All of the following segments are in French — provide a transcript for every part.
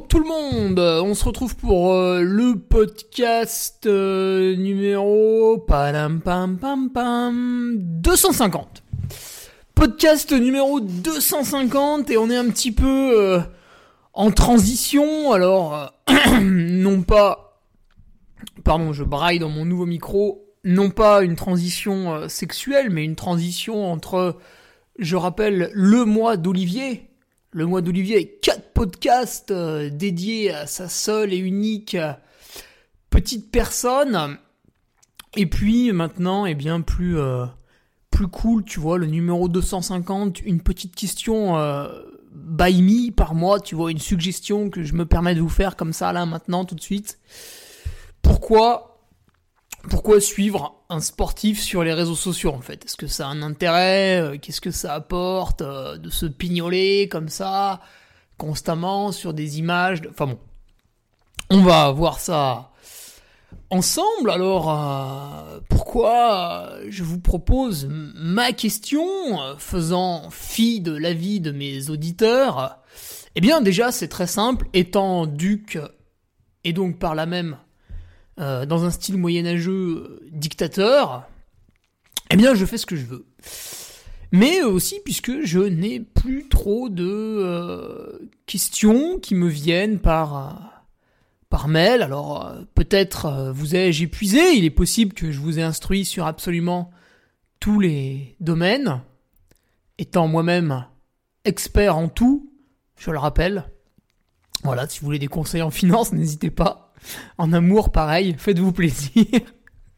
Tout le monde, on se retrouve pour euh, le podcast euh, numéro padam pam pam pam 250. Podcast numéro 250 et on est un petit peu euh, en transition. Alors non pas pardon, je braille dans mon nouveau micro, non pas une transition sexuelle mais une transition entre je rappelle le mois d'Olivier le mois d'Olivier avec quatre podcasts euh, dédiés à sa seule et unique euh, petite personne. Et puis maintenant, eh bien plus euh, cool, tu vois, le numéro 250, une petite question by me par mois, tu vois, une suggestion que je me permets de vous faire comme ça là maintenant tout de suite. Pourquoi pourquoi suivre un sportif sur les réseaux sociaux en fait? Est-ce que ça a un intérêt? Euh, Qu'est-ce que ça apporte euh, de se pignoler comme ça constamment sur des images Enfin bon, on va voir ça ensemble. Alors euh, pourquoi je vous propose ma question faisant fi de l'avis de mes auditeurs Eh bien déjà c'est très simple. Étant duc et donc par là même euh, dans un style moyenâgeux euh, dictateur, eh bien je fais ce que je veux. Mais aussi puisque je n'ai plus trop de euh, questions qui me viennent par, euh, par mail. Alors euh, peut-être euh, vous ai-je épuisé, il est possible que je vous ai instruit sur absolument tous les domaines, étant moi-même expert en tout, je le rappelle. Voilà, si vous voulez des conseils en finance, n'hésitez pas. En amour, pareil, faites-vous plaisir.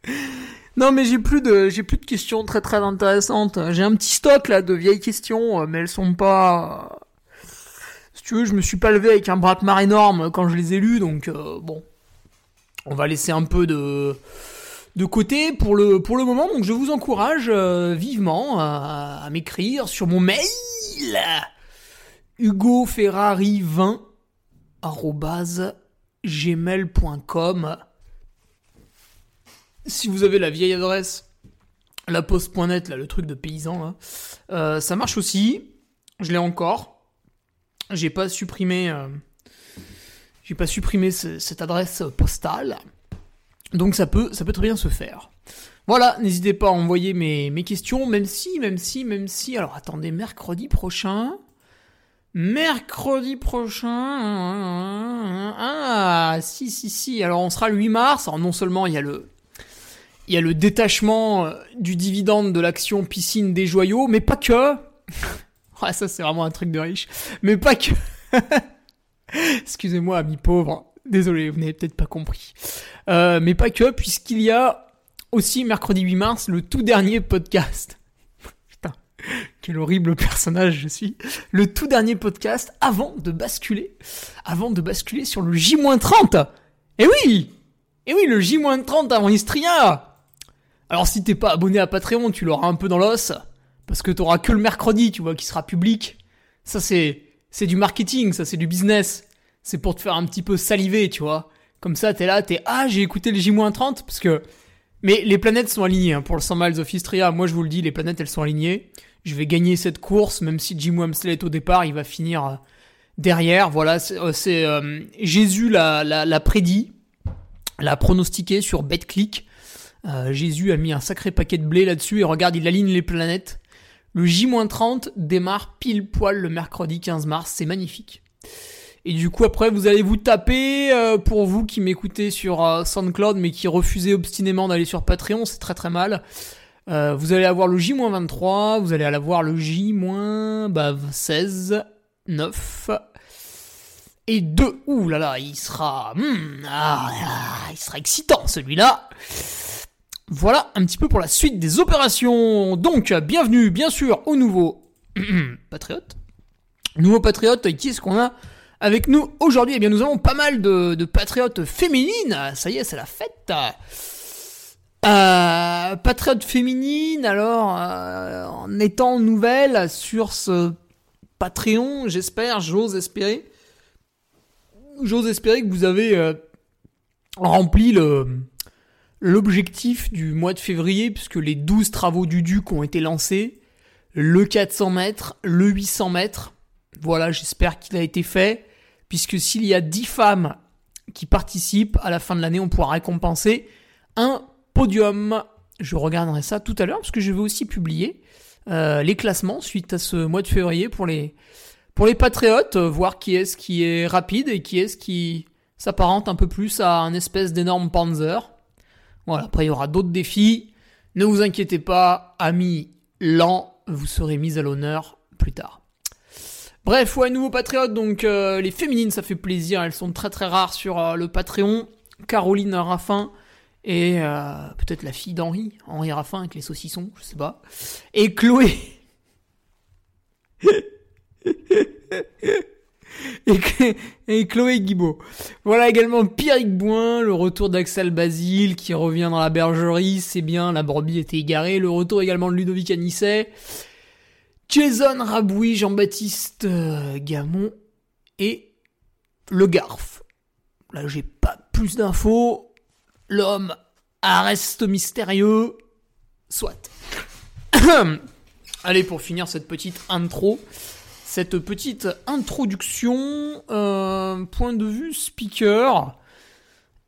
non, mais j'ai plus de, j'ai plus de questions très très intéressantes. J'ai un petit stock là de vieilles questions, euh, mais elles sont pas. Si tu veux, je me suis pas levé avec un braquemar énorme quand je les ai lues, donc euh, bon, on va laisser un peu de de côté pour le pour le moment. Donc je vous encourage euh, vivement à, à m'écrire sur mon mail Hugo Ferrari 20 gmail.com. Si vous avez la vieille adresse, la poste.net, le truc de paysan, euh, ça marche aussi. Je l'ai encore. J'ai pas supprimé, euh, j'ai pas supprimé ce- cette adresse postale. Donc ça peut, ça peut très bien se faire. Voilà, n'hésitez pas à envoyer mes questions, même si, même si, même si. Alors attendez, mercredi prochain. Mercredi prochain. Ah, si, si, si. Alors, on sera le 8 mars. Alors, non seulement il y a le, il y a le détachement euh, du dividende de l'action piscine des joyaux, mais pas que. Ah, ça, c'est vraiment un truc de riche. Mais pas que. Excusez-moi, amis pauvres. Désolé, vous n'avez peut-être pas compris. Euh, mais pas que, puisqu'il y a aussi mercredi 8 mars le tout dernier podcast. Putain, quel horrible personnage je suis le tout dernier podcast avant de basculer, avant de basculer sur le J-30. Eh oui Eh oui, le J-30 avant Istria Alors si t'es pas abonné à Patreon, tu l'auras un peu dans l'os, parce que t'auras que le mercredi, tu vois, qui sera public. Ça c'est, c'est du marketing, ça c'est du business. C'est pour te faire un petit peu saliver, tu vois. Comme ça, t'es là, t'es, ah, j'ai écouté le J-30, parce que... Mais les planètes sont alignées hein, pour le 100 miles of Istria. Moi, je vous le dis, les planètes, elles sont alignées. Je vais gagner cette course, même si Jim Wamsley au départ, il va finir euh, derrière. Voilà, c'est euh, euh, Jésus l'a, prédit, l'a pronostiqué sur BetClick. Euh, Jésus a mis un sacré paquet de blé là-dessus et regarde, il aligne les planètes. Le J-30 démarre pile poil le mercredi 15 mars, c'est magnifique. Et du coup, après, vous allez vous taper, pour vous qui m'écoutez sur SoundCloud, mais qui refusez obstinément d'aller sur Patreon, c'est très très mal. Euh, vous allez avoir le J-23, vous allez avoir le J-16, 9 et 2. Ouh là là, il sera... hmm, ah, il sera excitant celui-là. Voilà un petit peu pour la suite des opérations. Donc, bienvenue bien sûr au nouveau Patriote. Nouveau Patriote, qui est-ce qu'on a avec nous aujourd'hui? Eh bien, nous avons pas mal de, de patriotes féminines. Ça y est, c'est la fête. Euh, patriote féminine, alors, euh, en étant nouvelle sur ce Patreon, j'espère, j'ose espérer, j'ose espérer que vous avez euh, rempli le l'objectif du mois de février, puisque les 12 travaux du Duc ont été lancés, le 400 mètres, le 800 mètres, voilà, j'espère qu'il a été fait, puisque s'il y a 10 femmes qui participent, à la fin de l'année, on pourra récompenser un podium. Je regarderai ça tout à l'heure, parce que je vais aussi publier euh, les classements suite à ce mois de février pour les, pour les patriotes, euh, voir qui est-ce qui est rapide et qui est-ce qui s'apparente un peu plus à un espèce d'énorme Panzer. Voilà, après il y aura d'autres défis. Ne vous inquiétez pas, amis lents, vous serez mis à l'honneur plus tard. Bref, ouais, nouveau patriote, donc euh, les féminines, ça fait plaisir, elles sont très très rares sur le Patreon. Caroline Raffin et euh, peut-être la fille d'Henri, Henri Raffin avec les saucissons, je sais pas. Et Chloé. et, Chloé Guibaud. Voilà également Pierrick Boin, le retour d'Axel Basile qui revient dans la bergerie, c'est bien, la brebis était égarée. Le retour également de Ludovic Anisset. Jason Rabouy, Jean-Baptiste euh, Gamon et Le Garf. Là, j'ai pas plus d'infos. L'homme reste mystérieux. Soit. Allez, pour finir cette petite intro, cette petite introduction, euh, point de vue speaker,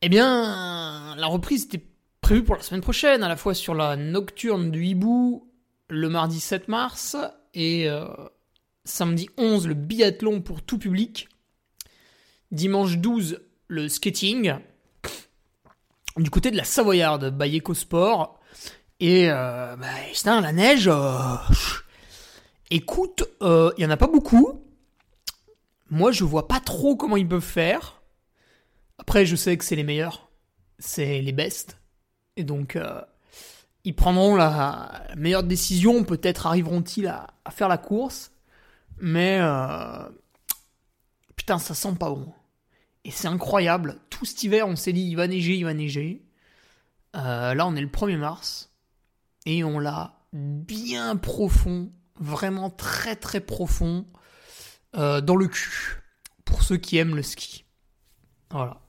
eh bien, la reprise était prévue pour la semaine prochaine, à la fois sur la nocturne du hibou, le mardi 7 mars, et euh, samedi 11, le biathlon pour tout public. Dimanche 12, le skating. Du côté de la Savoyarde, by Sport. Et euh, bah, putain, la neige. Euh, écoute, il y en a pas beaucoup. Moi, je vois pas trop comment ils peuvent faire. Après, je sais que c'est les meilleurs. C'est les best. Et donc, ils prendront la meilleure décision, peut-être arriveront-ils à, faire la course, mais euh, putain, ça sent pas bon. Et c'est incroyable, tout cet hiver, on s'est dit, il va neiger, il va neiger. Euh, là, on est le 1er mars, et on l'a bien profond, vraiment très très profond, euh, dans le cul, pour ceux qui aiment le ski. Voilà.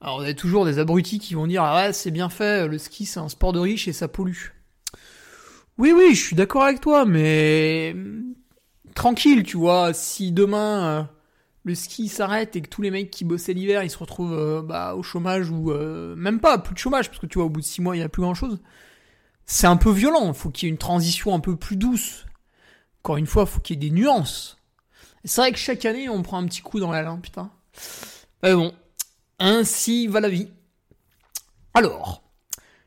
Alors, on a toujours des abrutis qui vont dire Ah ouais, c'est bien fait, le ski c'est un sport de riche et ça pollue. Oui, oui, je suis d'accord avec toi, mais. Tranquille, tu vois, si demain euh, le ski s'arrête et que tous les mecs qui bossaient l'hiver ils se retrouvent euh, bah, au chômage ou euh, même pas, plus de chômage, parce que tu vois, au bout de six mois il n'y a plus grand chose. C'est un peu violent, faut qu'il y ait une transition un peu plus douce. Encore une fois, faut qu'il y ait des nuances. C'est vrai que chaque année on prend un petit coup dans l'aile, hein, putain. Mais bon, ainsi va la vie. Alors,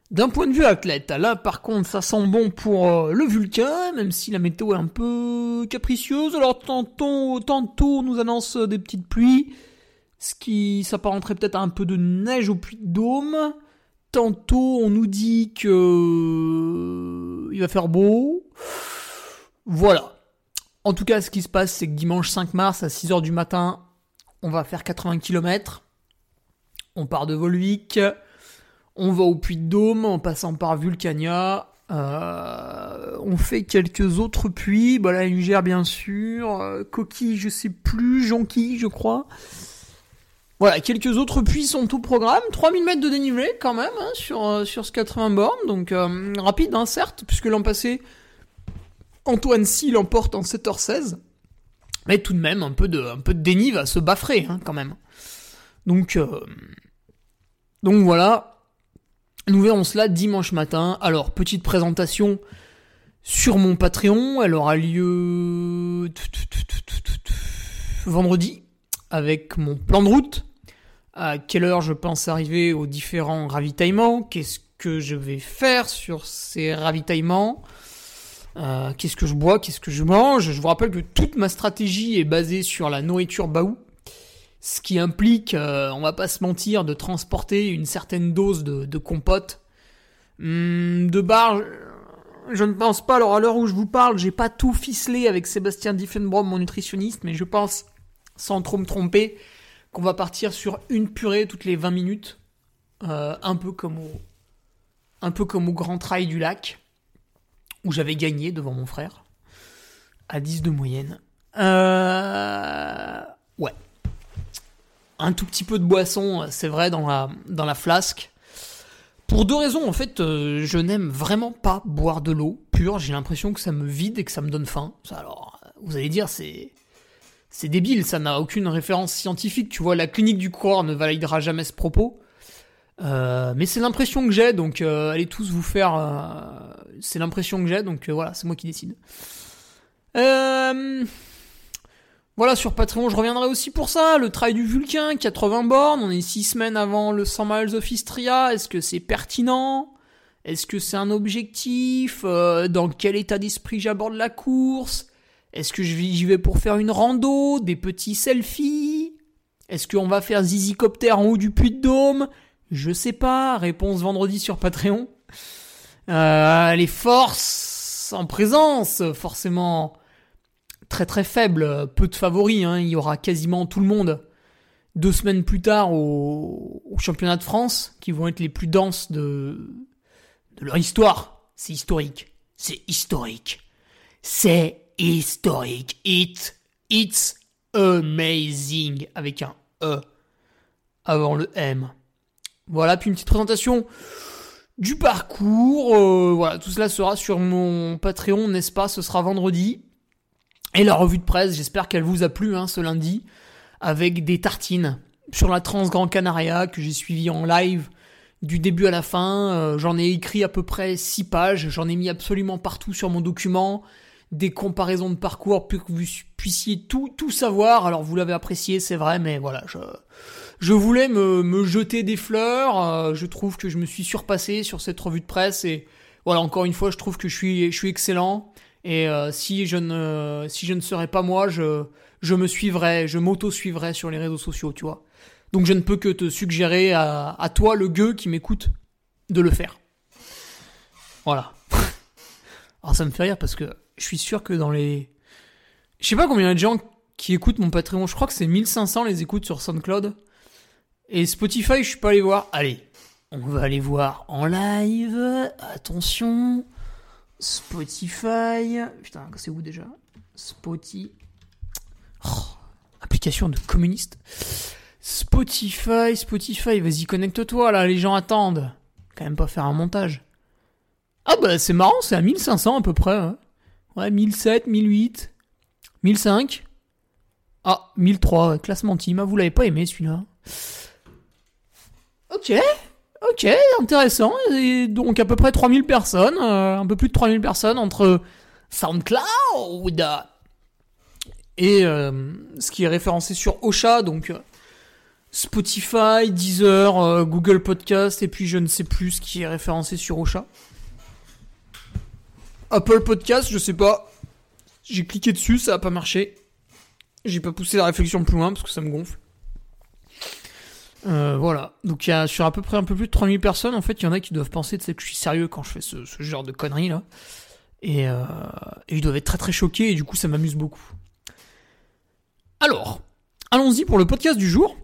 d'un point de vue athlète, là par contre ça sent bon pour euh, le Vulcain, même si la météo est un peu capricieuse. Alors tantôt, tantôt on nous annonce des petites pluies, ce qui s'apparenterait peut-être à un peu de neige au puits de Dôme. Tantôt on nous dit que euh, il va faire beau. Voilà. En tout cas, ce qui se passe, c'est que dimanche 5 mars à 6h du matin, on va faire 80 km on part de Volvic, on va au Puy de Dôme en passant par Vulcania. Euh, on fait quelques autres puits, bah la Niger bien sûr, euh, Coquille je sais plus, Jonquille je crois. Voilà, quelques autres puits sont au programme, 3000 mètres de dénivelé quand même hein, sur, euh, sur ce 80 bornes, donc rapide hein, certes, puisque l'an passé Antoine Si l'emporte en 7h16, mais tout de même un peu de, un peu se baffrer hein, quand même. Donc, donc voilà, nous verrons cela dimanche matin. Alors, petite présentation sur mon Patreon, elle aura lieu vendredi avec mon plan de route. À quelle heure je pense arriver aux différents ravitaillements? Qu'est-ce que je vais faire sur ces ravitaillements? Euh, Qu'est-ce que je bois? Qu'est-ce que je mange? Je vous rappelle que toute ma stratégie est basée sur la nourriture Baou ce qui implique, euh, on va pas se mentir, de transporter une certaine dose de, compote. Hmm, de bar, je ne pense pas, alors à l'heure où je vous parle, j'ai pas tout ficelé avec Sébastien Diffenbrom, mon nutritionniste, mais je pense, sans trop me tromper, qu'on va partir sur une purée toutes les 20 minutes, euh, un peu comme au, un peu comme au Grand Trail du Lac, où j'avais gagné devant mon frère, à 10 de moyenne. Euh. Un tout petit peu de boisson, c'est vrai, dans la, dans la flasque. Pour deux raisons, en fait, euh, je n'aime vraiment pas boire de l'eau pure. J'ai l'impression que ça me vide et que ça me donne faim. Alors, vous allez dire, c'est c'est débile, ça n'a aucune référence scientifique. Tu vois, la clinique du coureur ne validera jamais ce propos. Euh, mais c'est l'impression que j'ai, donc euh, allez tous vous faire. C'est l'impression que j'ai, donc voilà, c'est moi qui décide. Voilà, sur Patreon, je reviendrai aussi pour ça. Le trail du Vulcain, 80 bornes, on est 6 semaines avant le 100 miles of Istria. Est-ce que c'est pertinent? Est-ce que c'est un objectif? Dans quel état d'esprit j'aborde la course? Est-ce que j'y vais pour faire une rando Des petits selfies? Est-ce qu'on va faire zizicopter en haut du puits de Dôme? Je sais pas, réponse vendredi sur Patreon. Euh, les forces en présence, forcément très très faibles, peu de favoris, hein. il y aura quasiment tout le monde deux semaines plus tard au, championnat de France, qui vont être les plus denses de, de leur histoire. C'est historique. C'est historique. C'est historique. It, it's amazing. Avec un E avant le M. Voilà, puis une petite présentation du parcours. Euh, voilà, tout cela sera sur mon Patreon, n'est-ce pas? Ce sera vendredi. Et la revue de presse, j'espère qu'elle vous a plu hein, ce lundi, avec des tartines sur la Trans Grand Canaria que j'ai suivi en live du début à la fin. Euh, j'en ai écrit à peu près 6 pages, j'en ai mis absolument partout sur mon document, des comparaisons de parcours pour que vous puissiez tout, tout savoir. Alors vous l'avez apprécié, c'est vrai, mais voilà, je je voulais me, me jeter des fleurs. Euh, je trouve que je me suis surpassé sur cette revue de presse et voilà, encore une fois, je trouve que je suis, je suis excellent. Et euh, si je ne, si je ne serais pas moi, je, je me suivrais, je m'auto-suivrais sur les réseaux sociaux, tu vois. Donc je ne peux que te suggérer à, à toi, le gueux qui m'écoute, de le faire. Voilà. Alors ça me fait rire parce que je suis sûr que dans les... Je sais pas combien de gens qui écoutent mon Patreon. Je crois que c'est 1500 les écoutes sur SoundCloud. Et Spotify, je suis pas allé voir. Allez, on va aller voir en live. Attention. Spotify. Putain, c'est où déjà? Spotify. Oh, application de communiste. Spotify, Spotify, vas-y, connecte-toi là, les gens attendent. Quand même pas faire un montage. Ah bah c'est marrant, c'est à 1500 à peu près. Hein. Ouais, 1007, 1008, 1005. Ah, 1003, classement team. Ah, vous l'avez pas aimé celui-là? Ok, ok, intéressant. Et donc à peu près 3000 personnes, euh, un peu plus de 3000 personnes entre SoundCloud et euh, ce qui est référencé sur Ocha, donc euh, Spotify, Deezer, Google Podcast, et puis je ne sais plus ce qui est référencé sur Ocha. Apple Podcast, je sais pas. J'ai cliqué dessus, ça a pas marché. J'ai pas poussé la réflexion plus loin parce que ça me gonfle. Euh, voilà. Donc il y a sur à peu près un peu plus de 3000 personnes, en fait, il y en a qui doivent penser que je suis sérieux quand je fais ce, genre de conneries là. Et, euh, et, ils doivent être très très choqués et du coup ça m'amuse beaucoup. Alors, allons-y pour le podcast du jour.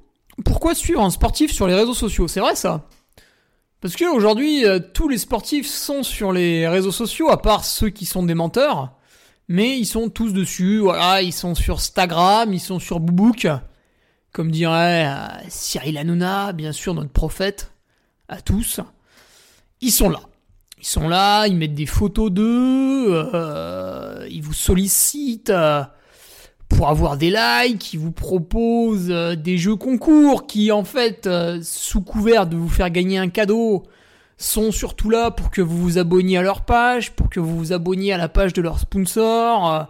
Pourquoi suivre un sportif sur les réseaux sociaux? C'est vrai ça Parce que aujourd'hui, euh, tous les sportifs sont sur les réseaux sociaux, à part ceux qui sont des menteurs. Mais ils sont tous dessus, voilà, ils sont sur Instagram, ils sont sur Boobook comme dirait euh, Cyril Hanouna, bien sûr notre prophète, à tous, ils sont là. Ils sont là, ils mettent des photos d'eux, euh, ils vous sollicitent euh, pour avoir des likes, ils vous proposent des jeux concours qui en fait, sous couvert de vous faire gagner un cadeau, sont surtout là pour que vous vous abonniez à leur page, pour que vous vous abonniez à la page de leur sponsor.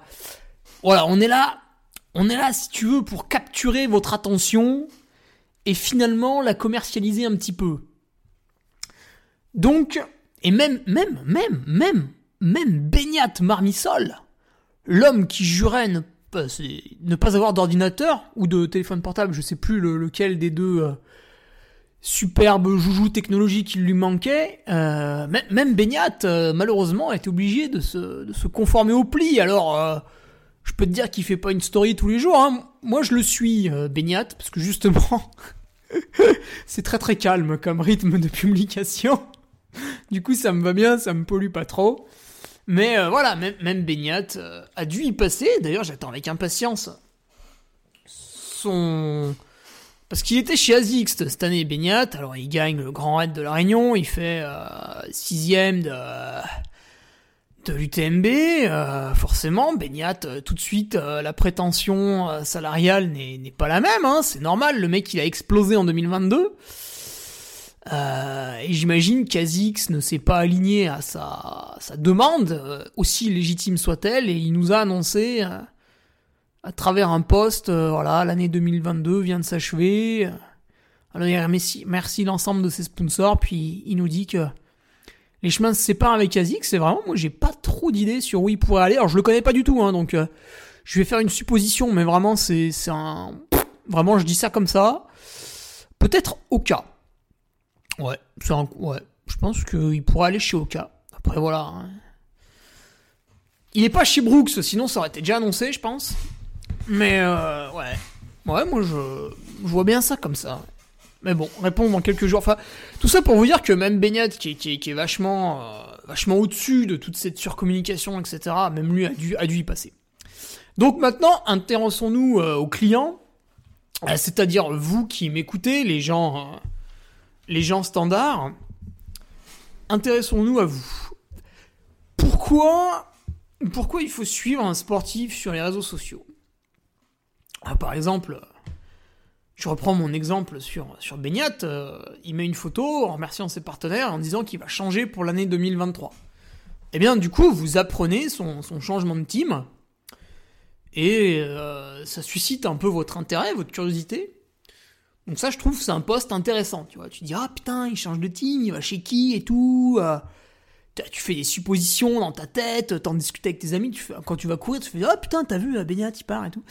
Voilà, on est là on est là, si tu veux, pour capturer votre attention et finalement la commercialiser un petit peu. Donc, et même, même, même, même, même Beignat Marmisol, l'homme qui jurait ne pas, avoir d'ordinateur ou de téléphone portable, je sais plus lequel des deux euh, superbes joujoux technologiques qui lui manquait, euh, même Beignat, euh, malheureusement, été obligé de se, de se conformer au pli. Alors, je peux te dire qu'il fait pas une story tous les jours. Hein. Moi, je le suis, euh, parce que justement, c'est très très calme comme rythme de publication. du coup, ça me va bien, ça me pollue pas trop. Mais euh, voilà, même, même euh, a dû y passer. D'ailleurs, j'attends avec impatience son. Parce qu'il était chez Azix cette année, Beignat. Alors, il gagne le Grand Raid de la Réunion. Il fait euh, sixième de, de l'UTMB. Euh, forcément, Beignat, euh, tout de suite, euh, la prétention salariale n'est pas la même. Hein. C'est normal, le mec, il a explosé en 2022. Euh, et j'imagine qu'Azix ne s'est pas aligné à sa, demande, aussi légitime soit-elle, et il nous a annoncé à travers un post, euh, voilà, l'année 2022 vient de s'achever. Alors merci l'ensemble de ses sponsors, puis il nous dit que les chemins se séparent avec Azix. C'est vraiment, moi j'ai pas trop d'idées sur où il pourrait aller. Alors je le connais pas du tout, hein, donc euh, je vais faire une supposition, mais vraiment c'est un, vraiment je dis ça comme ça. Peut-être Oka. Ouais, c'est un, ouais. Je pense qu'il pourrait aller chez Oka. Après voilà. hein. Il est pas chez Brooks, sinon ça aurait été déjà annoncé, je pense. Mais euh, ouais, ouais, moi je, je vois bien ça comme ça. Mais bon, répondre dans quelques jours. Enfin, tout ça pour vous dire que même Beignat, qui, est- qui, est- vachement, euh, vachement au-dessus de toute cette surcommunication, etc., même lui a dû, a dû y passer. Donc maintenant, intéressons-nous euh, aux clients, euh, c'est-à-dire vous qui m'écoutez, les gens, les gens standards. Intéressons-nous à vous. Pourquoi, pourquoi il faut suivre un sportif sur les réseaux sociaux? Par exemple, je reprends mon exemple sur, sur Beignat, euh, il met une photo en remerciant ses partenaires en disant qu'il va changer pour l'année 2023. Eh bien, du coup, vous apprenez son, son changement de team et euh, ça suscite un peu votre intérêt, votre curiosité. Donc ça, je trouve, c'est un poste intéressant, tu vois. Tu dis, ah putain, il change de team, il va chez qui et tout. euh, tu fais des suppositions dans ta tête, t'en discutes avec tes amis, quand tu vas courir, tu fais, ah putain, t'as vu, Beignat, il part et tout.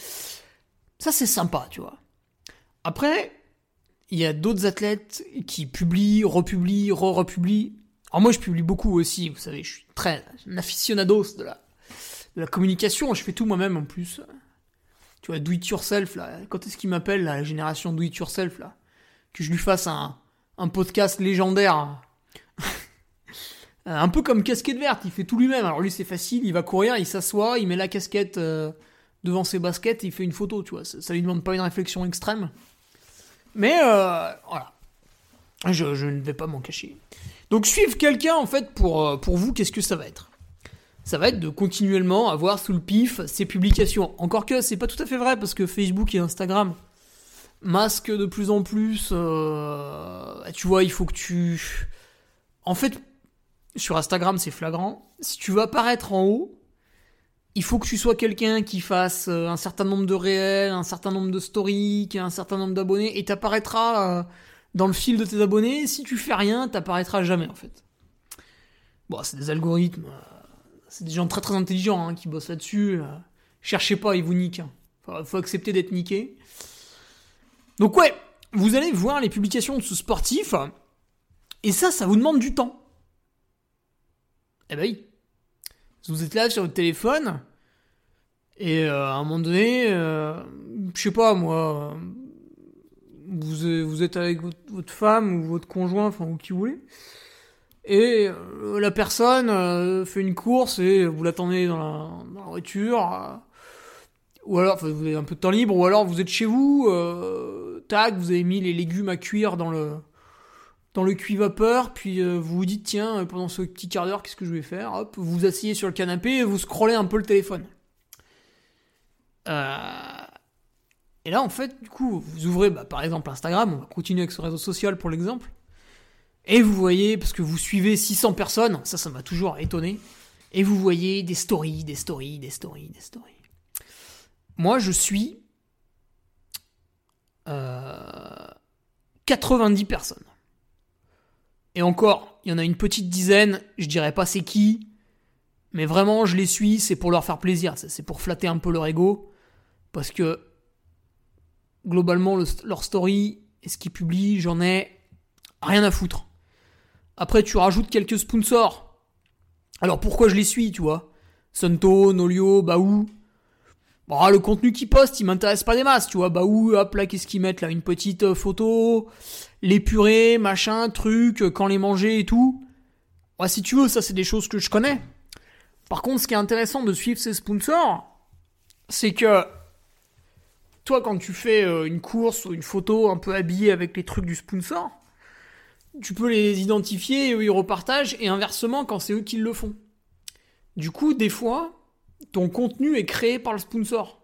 Ça, c'est sympa, tu vois. Après, il y a d'autres athlètes qui publient, republient, re-republient. Alors moi, je publie beaucoup aussi, vous savez, je suis très un aficionados de la, communication, je fais tout moi-même en plus. Tu vois, do it yourself, là. Quand est-ce qu'il m'appelle, la génération do it yourself, là? Que je lui fasse un, un podcast légendaire. un peu comme casquette verte, il fait tout lui-même. Alors lui, c'est facile, il va courir, il s'assoit, il met la casquette euh, devant ses baskets et il fait une photo, tu vois. Ça, ça lui demande pas une réflexion extrême. Mais euh, voilà. Je, ne vais pas m'en cacher. Donc suivre quelqu'un, en fait, pour, euh, pour vous, qu'est-ce que ça va être? Ça va être de continuellement avoir sous le pif ses publications. Encore que c'est pas tout à fait vrai, parce que Facebook et Instagram masquent de plus en plus. euh, tu vois, il faut que tu... En fait, sur Instagram, c'est flagrant. Si tu veux apparaître en haut, il faut que tu sois quelqu'un qui fasse euh, un certain nombre de réels, un certain nombre de stories, qui a un certain nombre d'abonnés, et t'apparaîtras euh, dans le fil de tes abonnés. Si tu fais rien, t'apparaîtras jamais en fait. Bon, c'est des algorithmes, euh, c'est des gens très très intelligents hein, qui bossent là-dessus. cherchez pas, ils vous niquent. hein. Faut, faut accepter d'être niqué. Donc ouais, vous allez voir les publications de ce sportif, et ça, ça vous demande du temps. Eh ben oui. Vous êtes là sur votre téléphone, et euh, à un moment donné, euh, je sais pas moi, euh, vous, vous êtes avec votre, femme ou votre conjoint, enfin ou qui vous voulez, et euh, la personne euh, fait une course et vous l'attendez dans la, dans la voiture, ou alors enfin, vous avez un peu de temps libre, ou alors vous êtes chez vous, tac, vous avez mis les légumes à cuire dans le dans le cuit vapeur, puis euh, vous vous dites tiens euh, pendant ce petit quart d'heure qu'est-ce que je vais faire? Hop, vous vous asseyez sur le canapé et vous scrollez un peu le téléphone. Euh, Et là en fait du coup vous ouvrez bah, par exemple Instagram, on va continuer avec ce réseau social pour l'exemple, et vous voyez parce que vous suivez 600 personnes, ça ça m'a toujours étonné, et vous voyez des stories, des stories, des stories, des stories. Moi je suis euh, 90 personnes. Et encore, il y en a une petite dizaine, je dirais pas c'est qui, mais vraiment je les suis, c'est pour leur faire plaisir, c'est pour flatter un peu leur ego, parce que globalement le- leur story et ce qu'ils publient, j'en ai rien à foutre. Après tu rajoutes quelques sponsors. Alors pourquoi je les suis, tu vois? Sunto, Nolio, Baou. Bon, le contenu qu'ils postent, il m'intéresse pas des masses, tu vois. Baou, hop là, qu'est-ce qu'ils mettent là? Une petite euh, photo, les purées, machin, truc, euh, quand les manger et tout. Ouais, si tu veux, ça c'est des choses que je connais. Par contre, ce qui est intéressant de suivre ces sponsors, c'est que toi, quand tu fais euh, une course ou une photo un peu habillée avec les trucs du sponsor, tu peux les identifier et eux ils repartagent, et inversement quand c'est eux qui le font. Du coup, des fois, ton contenu est créé par le sponsor.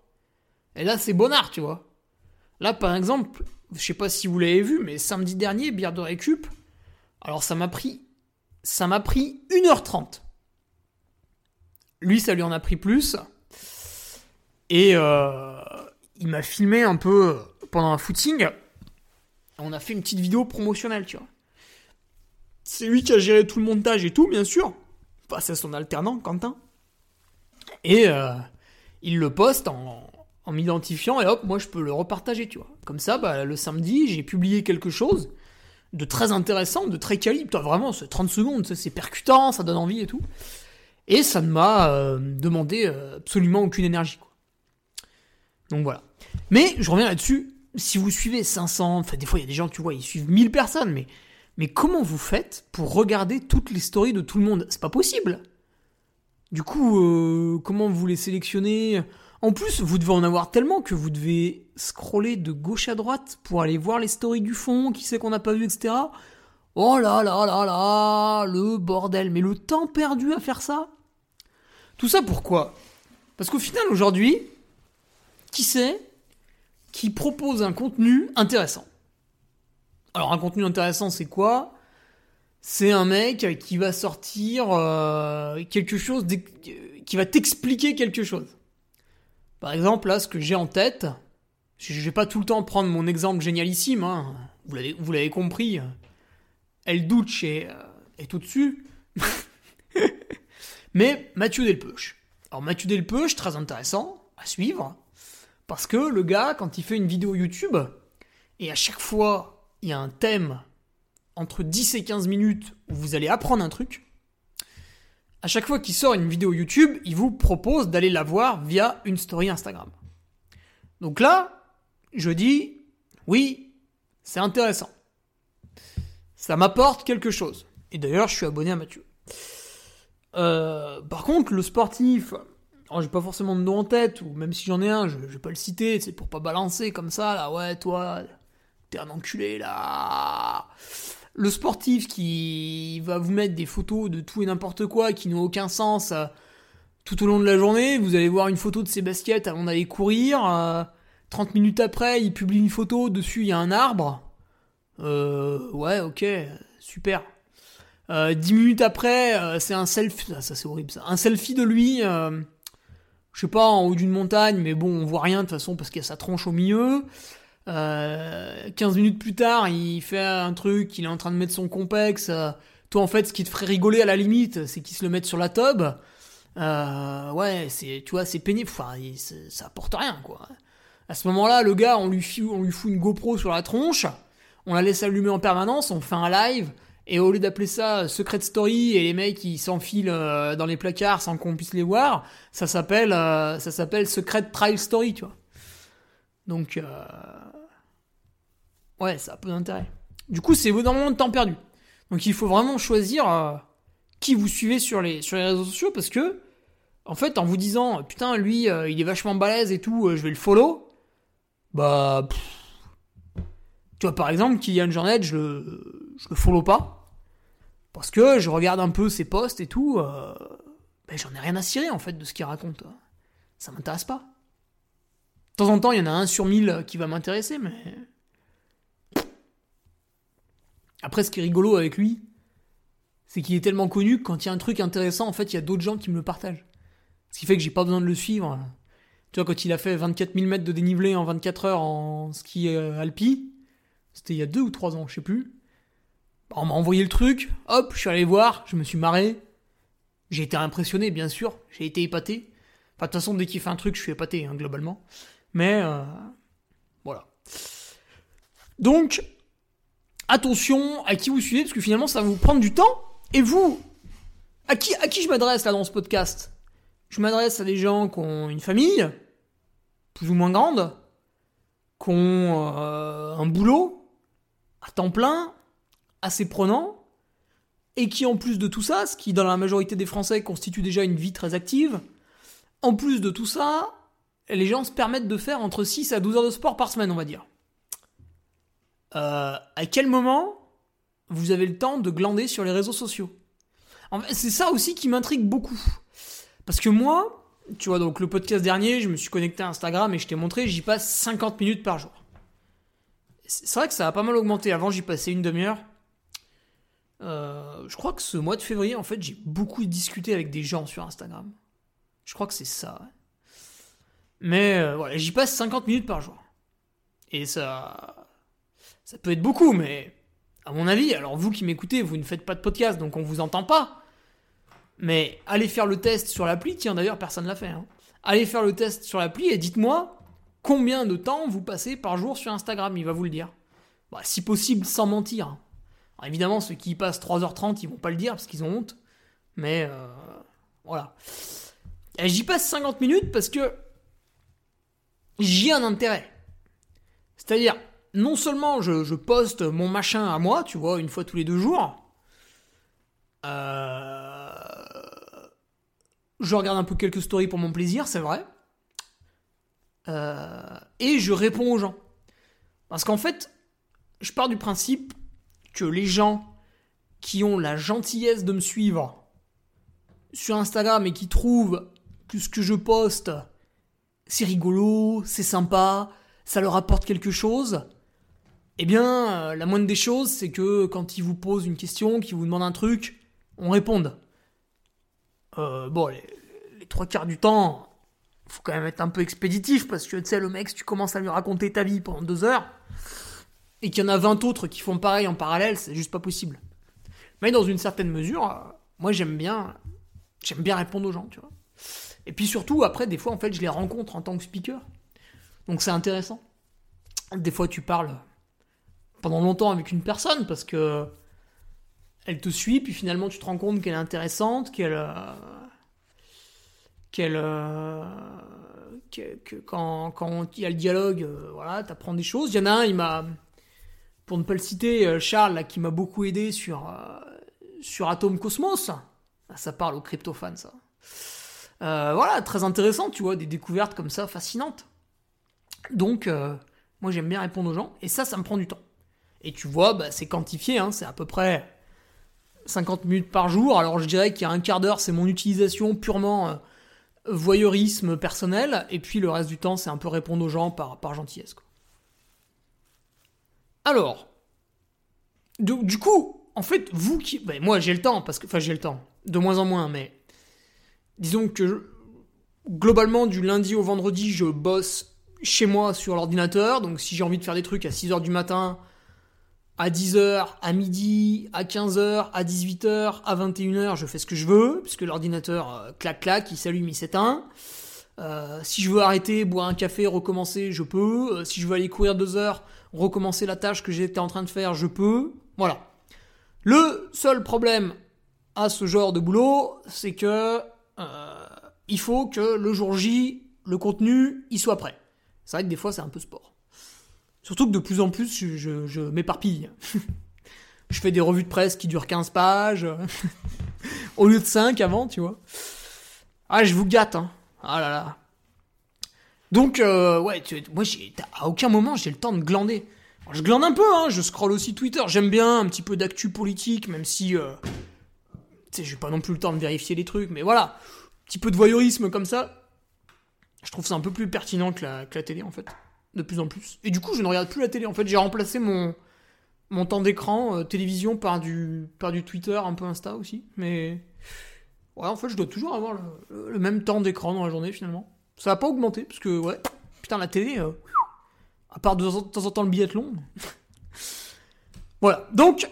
Et là, c'est bon art, tu vois. Là, par exemple, je sais pas si vous l'avez vu, mais samedi dernier, bière de récup, alors ça m'a pris, ça m'a pris 1h30. Lui, ça lui en a pris plus. Et euh, il m'a filmé un peu pendant un footing. On a fait une petite vidéo promotionnelle, tu vois. C'est lui qui a géré tout le montage et tout, bien sûr. Enfin, c'est son alternant, Quentin. Et euh, il le poste en, en m'identifiant et hop, moi je peux le repartager, tu vois. Comme ça, bah, le samedi, j'ai publié quelque chose de très intéressant, de très quali. Toi, vraiment, c'est 30 secondes, c'est percutant, ça donne envie et tout. Et ça ne m'a euh, demandé euh, absolument aucune énergie. Quoi. Donc voilà. Mais je reviens là-dessus. Si vous suivez 500, enfin des fois il y a des gens, tu vois, ils suivent 1000 personnes, mais, mais comment vous faites pour regarder toutes les stories de tout le monde? C'est pas possible. Du coup, euh, comment vous les sélectionnez? En plus, vous devez en avoir tellement que vous devez scroller de gauche à droite pour aller voir les stories du fond, qui c'est qu'on n'a pas vu, etc. Oh là là là là, le bordel. Mais le temps perdu à faire ça? Tout ça pourquoi? Parce qu'au final, aujourd'hui, qui c'est qui propose un contenu intéressant? Alors, un contenu intéressant, c'est quoi? C'est un mec qui va sortir euh, quelque chose, qui va t'expliquer quelque chose. Par exemple, là, ce que j'ai en tête, je vais pas tout le temps prendre mon exemple génialissime, hein, vous l'avez compris, El Duce est, euh, est au-dessus. Mais Mathieu Delpeuch. Alors Mathieu Delpeuch, très intéressant à suivre, parce que le gars, quand il fait une vidéo YouTube, et à chaque fois, il y a un thème entre 10 et 15 minutes où vous allez apprendre un truc, à chaque fois qu'il sort une vidéo YouTube, il vous propose d'aller la voir via une story Instagram. Donc là, je dis, oui, c'est intéressant. Ça m'apporte quelque chose. Et d'ailleurs, je suis abonné à Mathieu. Euh, par contre, le sportif, alors j'ai pas forcément de nom en tête, ou même si j'en ai un, je, je vais pas le citer, c'est pour pas balancer comme ça, là, ouais, toi, t'es un enculé, là le sportif qui va vous mettre des photos de tout et n'importe quoi qui n'ont aucun sens euh, tout au long de la journée, vous allez voir une photo de ses baskets avant d'aller courir, 30 euh, minutes après, il publie une photo, dessus il y a un arbre. Euh, ouais, ok, super. 10 minutes après, c'est un selfie, ça, c'est horrible ça, un selfie de lui, je sais pas, en haut d'une montagne, mais bon, on voit rien de toute façon parce qu'il y a sa tronche au milieu. 15 euh, minutes plus tard, il fait un truc, il est en train de mettre son complexe. Euh, toi, en fait, ce qui te ferait rigoler à la limite, c'est qu'il se le mette sur la tub. Euh, ouais, c'est, tu vois, c'est pénible. Enfin, ça apporte rien, quoi. À ce moment-là, le gars, on lui, on lui fout une GoPro sur la tronche, on la laisse allumer en permanence, on fait un live, et au lieu d'appeler ça Secret Story et les mecs qui s'enfilent dans les placards sans qu'on puisse les voir, ça s'appelle, ça s'appelle Secret Trial Story, tu vois. Donc, ouais, ça a peu d'intérêt. Du coup, c'est énormément de temps perdu. Donc il faut vraiment choisir euh, qui vous suivez sur les, sur les réseaux sociaux parce que, en fait, en vous disant, putain, lui, euh, il est vachement balèze et tout, euh, je vais le follow, bah. tu vois, par exemple, Kylian Jornet, je le, je le follow pas. Parce que je regarde un peu ses posts et tout, ben, j'en ai rien à cirer en fait de ce qu'il raconte. Ça m'intéresse pas. De temps en temps, il y en a un sur mille qui va m'intéresser, mais après, ce qui est rigolo avec lui, c'est qu'il est tellement connu que quand il y a un truc intéressant, en fait, il y a d'autres gens qui me le partagent. Ce qui fait que j'ai pas besoin de le suivre. Tu vois, quand il a fait 24 000 mètres de dénivelé en 24 heures en ski euh, alpi, c'était il y a deux ou trois ans, je sais plus. On m'a envoyé le truc, hop, je suis allé voir, je me suis marré. J'ai été impressionné, bien sûr, j'ai été épaté. Enfin, de toute façon, dès qu'il fait un truc, je suis épaté, hein, globalement. Mais, euh, voilà. Donc, attention à qui vous suivez, parce que finalement, ça va vous prendre du temps. Et vous, à qui, à qui je m'adresse là dans ce podcast? Je m'adresse à des gens qui ont une famille, plus ou moins grande, qui ont euh, un boulot à temps plein, assez prenant, et qui en plus de tout ça, ce qui dans la majorité des Français constitue déjà une vie très active, en plus de tout ça, les gens se permettent de faire entre 6 à 12 heures de sport par semaine, on va dire. Euh, à quel moment vous avez le temps de glander sur les réseaux sociaux? C'est ça aussi qui m'intrigue beaucoup. Parce que moi, tu vois, donc le podcast dernier, je me suis connecté à Instagram et je t'ai montré, j'y passe 50 minutes par jour. C'est vrai que ça a pas mal augmenté. Avant, j'y passais une demi-heure. Euh, je crois que ce mois de février, en fait, j'ai beaucoup discuté avec des gens sur Instagram. Je crois que c'est ça. Mais euh, voilà, j'y passe 50 minutes par jour. Et ça. Ça peut être beaucoup, mais à mon avis, alors vous qui m'écoutez, vous ne faites pas de podcast, donc on vous entend pas. Mais allez faire le test sur l'appli, tiens d'ailleurs personne l'a fait. Hein. Allez faire le test sur l'appli et dites-moi combien de temps vous passez par jour sur Instagram, il va vous le dire. Bah, si possible sans mentir. Alors, évidemment, ceux qui y passent 3h30, ils vont pas le dire parce qu'ils ont honte. Mais euh, voilà. J'y passe 50 minutes parce que j'y ai un intérêt. C'est-à-dire, non seulement je, poste mon machin à moi, tu vois, une fois tous les deux jours, euh, je regarde un peu quelques stories pour mon plaisir, c'est vrai, euh, et je réponds aux gens. Parce qu'en fait, je pars du principe que les gens qui ont la gentillesse de me suivre sur Instagram et qui trouvent que ce que je poste, c'est rigolo, c'est sympa, ça leur apporte quelque chose, eh bien, euh, la moindre des choses, c'est que quand ils vous posent une question, qu'ils vous demandent un truc, on réponde. Euh, bon, les, trois quarts du temps, faut quand même être un peu expéditif, parce que tu sais, le mec, si tu commences à lui raconter ta vie pendant deux heures, et qu'il y en a 20 autres qui font pareil en parallèle, c'est juste pas possible. Mais dans une certaine mesure, euh, moi j'aime bien, j'aime bien répondre aux gens, tu vois. Et puis surtout, après, des fois, en fait, je les rencontre en tant que speaker. Donc c'est intéressant. Des fois, tu parles pendant longtemps avec une personne parce que elle te suit, puis finalement tu te rends compte qu'elle est intéressante, qu'elle. Euh, qu'elle. Euh, que, quand, il y a le dialogue, euh, voilà, t'apprends des choses. Il y en a un, il m'a. Pour ne pas le citer, Charles, qui m'a beaucoup aidé sur, sur Atom Cosmos. Ça parle aux crypto-fans, ça. voilà, très intéressant, tu vois, des découvertes comme ça fascinantes. Donc, moi j'aime bien répondre aux gens, et ça, ça me prend du temps. Et tu vois, bah, c'est quantifié, hein, c'est à peu près 50 minutes par jour. Alors je dirais qu'il y a un quart d'heure, c'est mon utilisation purement euh, voyeurisme personnel, et puis le reste du temps, c'est un peu répondre aux gens par, gentillesse. Alors, du coup, en fait, vous qui... Ben, moi j'ai le temps, parce que... J'ai le temps, de moins en moins, mais... Disons que globalement, du lundi au vendredi, je bosse chez moi sur l'ordinateur, donc si j'ai envie de faire des trucs à 6h du matin, à 10h, à midi, à 15h, à 18h, à 21h, je fais ce que je veux, puisque l'ordinateur euh, clac clac, il s'allume, il s'éteint. Euh, si je veux arrêter, boire un café, recommencer, je peux. Euh, si je veux aller courir deux heures, recommencer la tâche que j'étais en train de faire, je peux. Voilà. Le seul problème à ce genre de boulot, c'est que il faut que le jour J, le contenu, il soit prêt. C'est vrai que des fois, c'est un peu sport. Surtout que de plus en plus, je, m'éparpille. je fais des revues de presse qui durent 15 pages, au lieu de 5 avant, tu vois. Ah, je vous gâte, hein. Ah là là. Donc, euh, ouais, tu, moi, à aucun moment, j'ai le temps de glander. je glande un peu, hein, je scroll aussi Twitter. J'aime bien un petit peu d'actu politique, même si, euh, tu sais, j'ai pas non plus le temps de vérifier les trucs, mais voilà. Un petit peu de voyeurisme comme ça. Je trouve ça un peu plus pertinent que la, que la télé, en fait de plus en plus. Et du coup, je ne regarde plus la télé. En fait, j'ai remplacé mon, mon temps d'écran euh, télévision par du, par du Twitter, un peu Insta aussi. Mais ouais, en fait, je dois toujours avoir le, même temps d'écran dans la journée finalement. Ça n'a pas augmenté parce que ouais, putain la télé, euh, à part de temps en temps le biathlon. voilà. Donc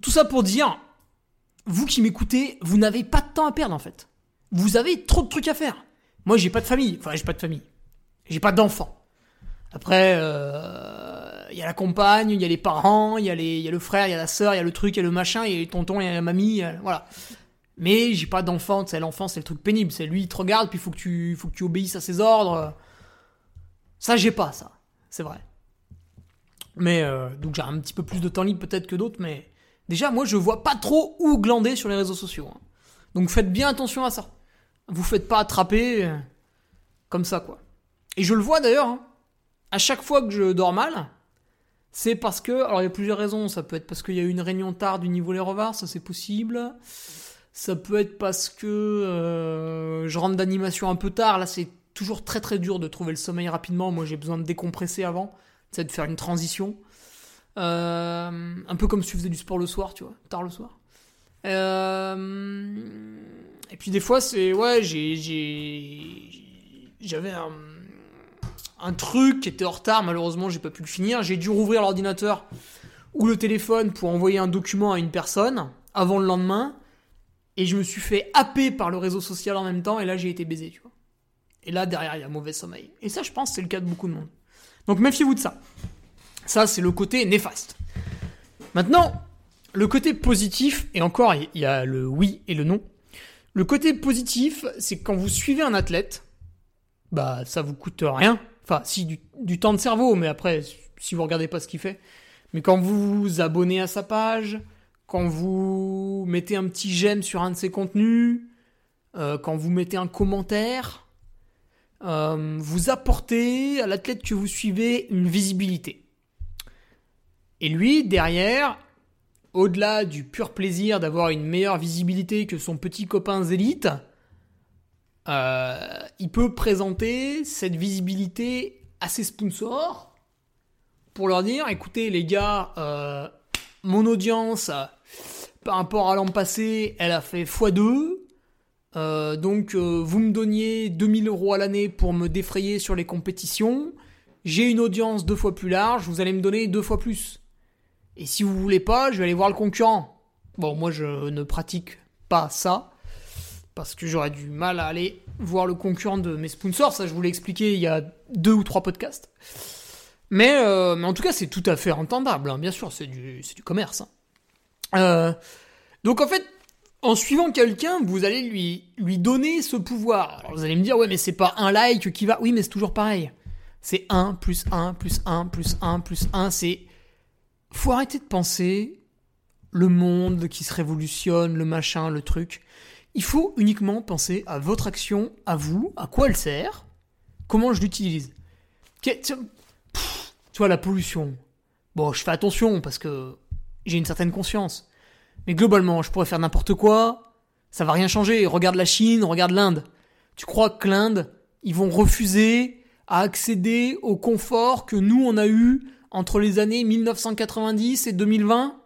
tout ça pour dire, vous qui m'écoutez, vous n'avez pas de temps à perdre en fait. Vous avez trop de trucs à faire. Moi, j'ai pas de famille. Enfin, j'ai pas de famille. J'ai pas d'enfants. Après, euh, il y a la compagne, il y a les parents, il y, a y a le frère, il y a la sœur, il y a le truc, il y a le machin, il y a les tontons, il y a la mamie, voilà. Mais j'ai pas d'enfant, c'est l'enfant, c'est le truc pénible. C'est lui, il te regarde, puis faut que tu, faut que tu obéisses à ses ordres. Ça, j'ai pas, ça. C'est vrai. Mais, euh, donc j'ai un petit peu plus de temps libre peut-être que d'autres, mais, Déjà, moi, je vois pas trop où glander sur les réseaux sociaux. hein. Donc faites bien attention à ça. Vous faites pas attraper euh, comme ça, quoi. Et je le vois d'ailleurs, hein. À chaque fois que je dors mal, c'est parce que, alors il y a plusieurs raisons, ça peut être parce qu'il y a eu une réunion tard du niveau les revards, ça c'est possible. Ça peut être parce que euh, je rentre d'animation un peu tard, là c'est toujours très très dur de trouver le sommeil rapidement, moi j'ai besoin de décompresser avant, c'est de faire une transition. Euh, un peu comme si tu faisais du sport le soir, tu vois, tard le soir. Euh, et puis des fois, c'est ouais, j'ai j'avais un, un truc qui était en retard. Malheureusement, j'ai pas pu le finir. J'ai dû rouvrir l'ordinateur ou le téléphone pour envoyer un document à une personne avant le lendemain. Et je me suis fait happer par le réseau social en même temps. Et là, j'ai été baisé, tu vois. Et là, derrière, il y a mauvais sommeil. Et ça, je pense, c'est le cas de beaucoup de monde. Donc méfiez-vous de ça. Ça, c'est le côté néfaste. Maintenant, le côté positif, et encore, il y a le oui et le non. Le côté positif, c'est que quand vous suivez un athlète, bah, ça vous coûte rien. Enfin, si, du, temps de cerveau, mais après, si vous regardez pas ce qu'il fait. Mais quand vous vous abonnez à sa page, quand vous mettez un petit j'aime sur un de ses contenus, euh, quand vous mettez un commentaire, euh, vous apportez à l'athlète que vous suivez une visibilité. Et lui, derrière, au-delà du pur plaisir d'avoir une meilleure visibilité que son petit copain Zélite, euh, il peut présenter cette visibilité à ses sponsors pour leur dire écoutez les gars, euh, mon audience par rapport à l'an passé, elle a fait x2. Euh, donc vous me donniez 2000 euros à l'année pour me défrayer sur les compétitions. J'ai une audience deux fois plus large, vous allez me donner deux fois plus. Et si vous voulez pas, je vais aller voir le concurrent. Bon, moi je ne pratique pas ça parce que j'aurais du mal à aller voir le concurrent de mes sponsors. Ça, je vous l'ai expliqué il y a deux ou trois podcasts. Mais, euh, mais en tout cas, c'est tout à fait entendable. hein. Bien sûr, c'est du, du commerce. hein. Euh, donc en fait, en suivant quelqu'un, vous allez lui, lui donner ce pouvoir. Alors vous allez me dire, ouais, mais c'est pas un like qui va. Oui, mais c'est toujours pareil. C'est 1 plus 1 plus 1 plus 1 plus 1. C'est. Faut arrêter de penser le monde qui se révolutionne, le machin, le truc. Il faut uniquement penser à votre action, à vous, à quoi elle sert, comment je l'utilise. Tu vois, la pollution. Bon, je fais attention parce que j'ai une certaine conscience. Mais globalement, je pourrais faire n'importe quoi. Ça va rien changer. Regarde la Chine, regarde l'Inde. Tu crois que l'Inde, ils vont refuser à accéder au confort que nous on a eu entre les années 1990 et 2020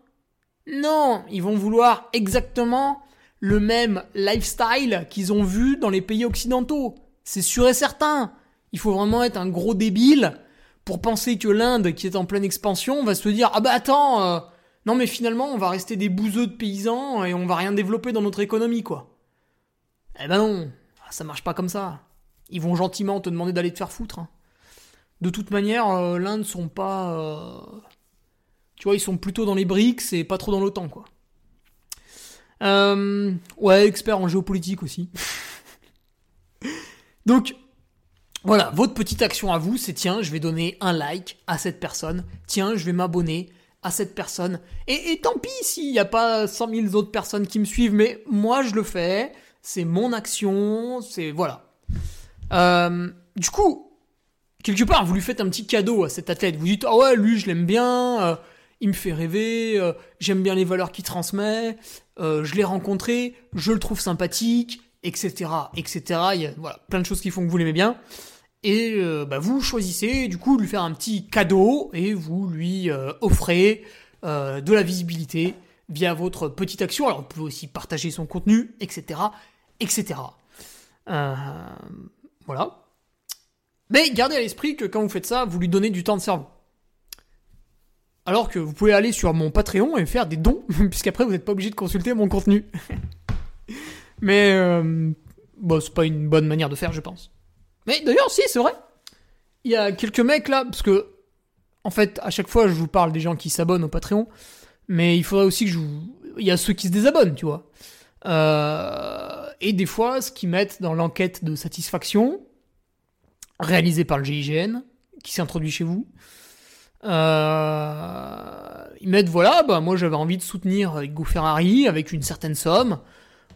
Non, ils vont vouloir exactement le même lifestyle qu'ils ont vu dans les pays occidentaux. C'est sûr et certain. Il faut vraiment être un gros débile pour penser que l'Inde, qui est en pleine expansion, va se dire ah bah attends, euh, non mais finalement on va rester des bouseux de paysans et on va rien développer dans notre économie quoi. Eh ben non, ça marche pas comme ça. Ils vont gentiment te demander d'aller te faire foutre. hein. De toute manière, euh, l'Inde sont pas, euh, tu vois, ils sont plutôt dans les BRICS et pas trop dans l'OTAN quoi. Euh, ouais, expert en géopolitique aussi. Donc, voilà, votre petite action à vous, c'est tiens, je vais donner un like à cette personne, tiens, je vais m'abonner à cette personne. Et, tant pis s'il n'y a pas 100 000 autres personnes qui me suivent, mais moi je le fais, c'est mon action, c'est. Voilà. Euh, du coup, quelque part, vous lui faites un petit cadeau à cet athlète. Vous dites, ah ouais, lui, je l'aime bien, euh, il me fait rêver, euh, j'aime bien les valeurs qu'il transmet, euh, je l'ai rencontré, je le trouve sympathique, etc., etc. Il y a voilà, plein de choses qui font que vous l'aimez bien. Et euh, bah, vous choisissez du coup de lui faire un petit cadeau et vous lui offrez de la visibilité via votre petite action. Alors vous pouvez aussi partager son contenu, etc., etc. Voilà. Mais gardez à l'esprit que quand vous faites ça, vous lui donnez du temps de cerveau. Alors que vous pouvez aller sur mon Patreon et faire des dons, puisqu'après vous n'êtes pas obligé de consulter mon contenu. Mais euh, bon, c'est pas une bonne manière de faire, je pense. Mais d'ailleurs, si, c'est vrai. Il y a quelques mecs là, parce que en fait, à chaque fois, je vous parle des gens qui s'abonnent au Patreon, mais il faudrait aussi que je vous. Il y a ceux qui se désabonnent, tu vois. Euh, et des fois, ce qu'ils mettent dans l'enquête de satisfaction, réalisée par le GIGN, qui s'est introduit chez vous, euh, ils mettent voilà, bah moi j'avais envie de soutenir Hugo Ferrari avec une certaine somme.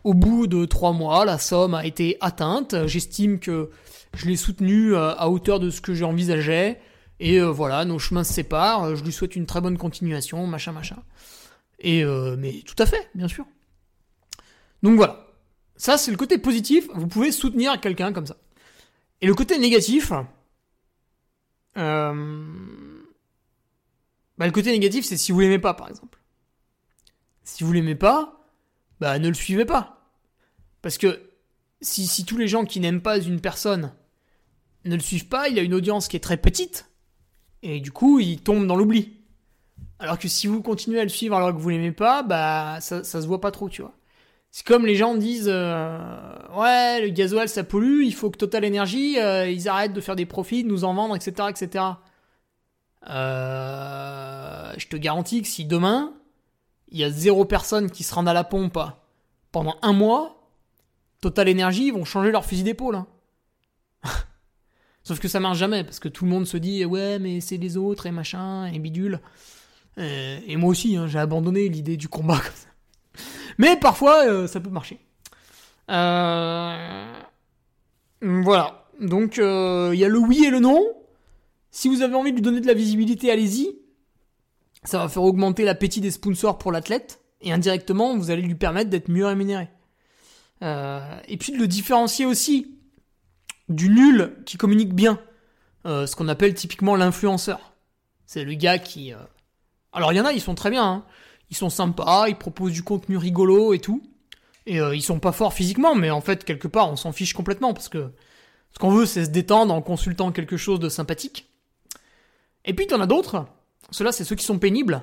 Au bout de trois mois, la somme a été atteinte. J'estime que je l'ai soutenu euh, à hauteur de ce que j'envisageais. Et euh, voilà, nos chemins se séparent. Je lui souhaite une très bonne continuation, machin, machin. Et euh, mais tout à fait, bien sûr. Donc voilà. Ça, c'est le côté positif. Vous pouvez soutenir quelqu'un comme ça. Et le côté négatif, euh, bah, le côté négatif, c'est si vous l'aimez pas, par exemple. Si vous l'aimez pas, bah ne le suivez pas. Parce que si, tous les gens qui n'aiment pas une personne ne le suivent pas, il a une audience qui est très petite, et du coup, il tombe dans l'oubli. Alors que si vous continuez à le suivre alors que vous l'aimez pas, bah ça, ça se voit pas trop, tu vois. C'est comme les gens disent euh, ouais le gasoil ça pollue, il faut que Total Energy euh, ils arrêtent de faire des profits, de nous en vendre, etc. etc. Euh, je te garantis que si demain il y a zéro personne qui se rende à la pompe pendant un mois, Total Energy vont changer leur fusil d'épaule. Hein. Sauf que ça marche jamais parce que tout le monde se dit ouais mais c'est les autres et machin et bidule. Et, moi aussi hein, j'ai abandonné l'idée du combat comme ça. Mais parfois, euh, ça peut marcher. Euh, voilà. Donc, euh, il y a le oui et le non. Si vous avez envie de lui donner de la visibilité, allez-y. Ça va faire augmenter l'appétit des sponsors pour l'athlète. Et indirectement, vous allez lui permettre d'être mieux rémunéré. et puis de le différencier aussi du nul qui communique bien. ce qu'on appelle typiquement l'influenceur. C'est le gars qui... Alors il y en a, ils sont très bien. Hein ils sont sympas, ils proposent du contenu rigolo et tout. Et euh, ils sont pas forts physiquement, mais en fait, quelque part, on s'en fiche complètement parce que ce qu'on veut, c'est se détendre en consultant quelque chose de sympathique. Et puis, t'en as d'autres. Ceux-là, c'est ceux qui sont pénibles,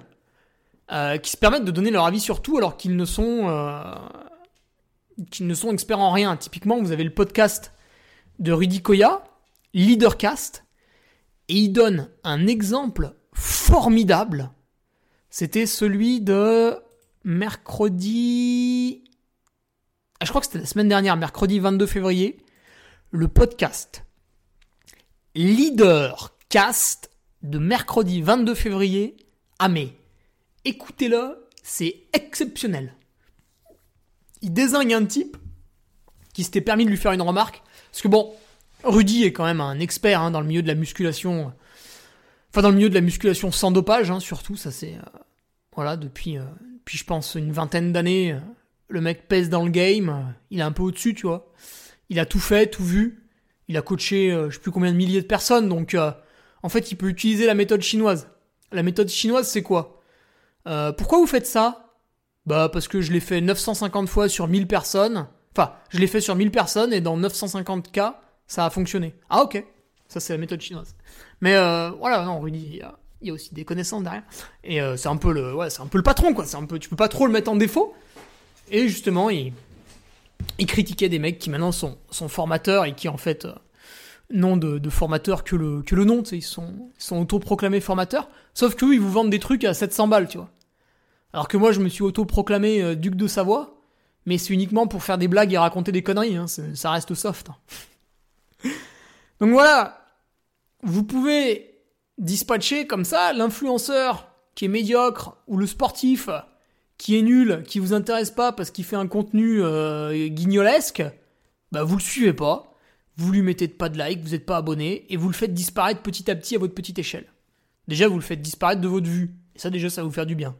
euh, qui se permettent de donner leur avis sur tout alors qu'ils ne sont, euh, qu'ils ne sont experts en rien. Typiquement, vous avez le podcast de Rudy Koya, Leadercast, et il donne un exemple formidable c'était celui de mercredi. Ah, je crois que c'était la semaine dernière, mercredi 22 février. Le podcast Leadercast de mercredi 22 février. Ah mais, écoutez-le, c'est exceptionnel. Il désigne un type qui s'était permis de lui faire une remarque. Parce que bon, Rudy est quand même un expert hein, dans le milieu de la musculation Enfin, dans le milieu de la musculation sans dopage, hein, surtout, ça c'est. Euh, voilà, depuis, euh, depuis, je pense, une vingtaine d'années, euh, le mec pèse dans le game, il est un peu au-dessus, tu vois. Il a tout fait, tout vu. Il a coaché, je sais plus combien de milliers de personnes, donc en fait, il peut utiliser la méthode chinoise. La méthode chinoise, c'est quoi? Pourquoi vous faites ça? Bah, parce que je l'ai fait 950 fois sur 1000 personnes. Enfin, je l'ai fait sur 1000 personnes et dans 950 cas, ça a fonctionné. Ah, ok. Ça, c'est la méthode chinoise. Mais euh, voilà, non, Rudy, il y, a, aussi des connaissances derrière. Et euh, c'est un peu le, ouais, c'est un peu le patron, quoi. C'est un tu peux pas trop le mettre en défaut. Et justement, il, critiquait des mecs qui maintenant sont, formateurs et qui en fait euh, n'ont de, formateurs que le, que le nom. Ils sont, ils sont autoproclamés formateurs. Sauf que ils vous vendent des trucs à 700 balles, tu vois. Alors que moi, je me suis autoproclamé euh, duc de Savoie, mais c'est uniquement pour faire des blagues et raconter des conneries. Hein. Ça reste soft. Hein. Donc voilà, vous pouvez dispatcher comme ça l'influenceur qui est médiocre ou le sportif qui est nul, qui vous intéresse pas parce qu'il fait un contenu euh, guignolesque, bah vous le suivez pas, vous lui mettez pas de like, vous n'êtes pas abonné et vous le faites disparaître petit à petit à votre petite échelle. Déjà vous le faites disparaître de votre vue et ça déjà ça va vous faire du bien.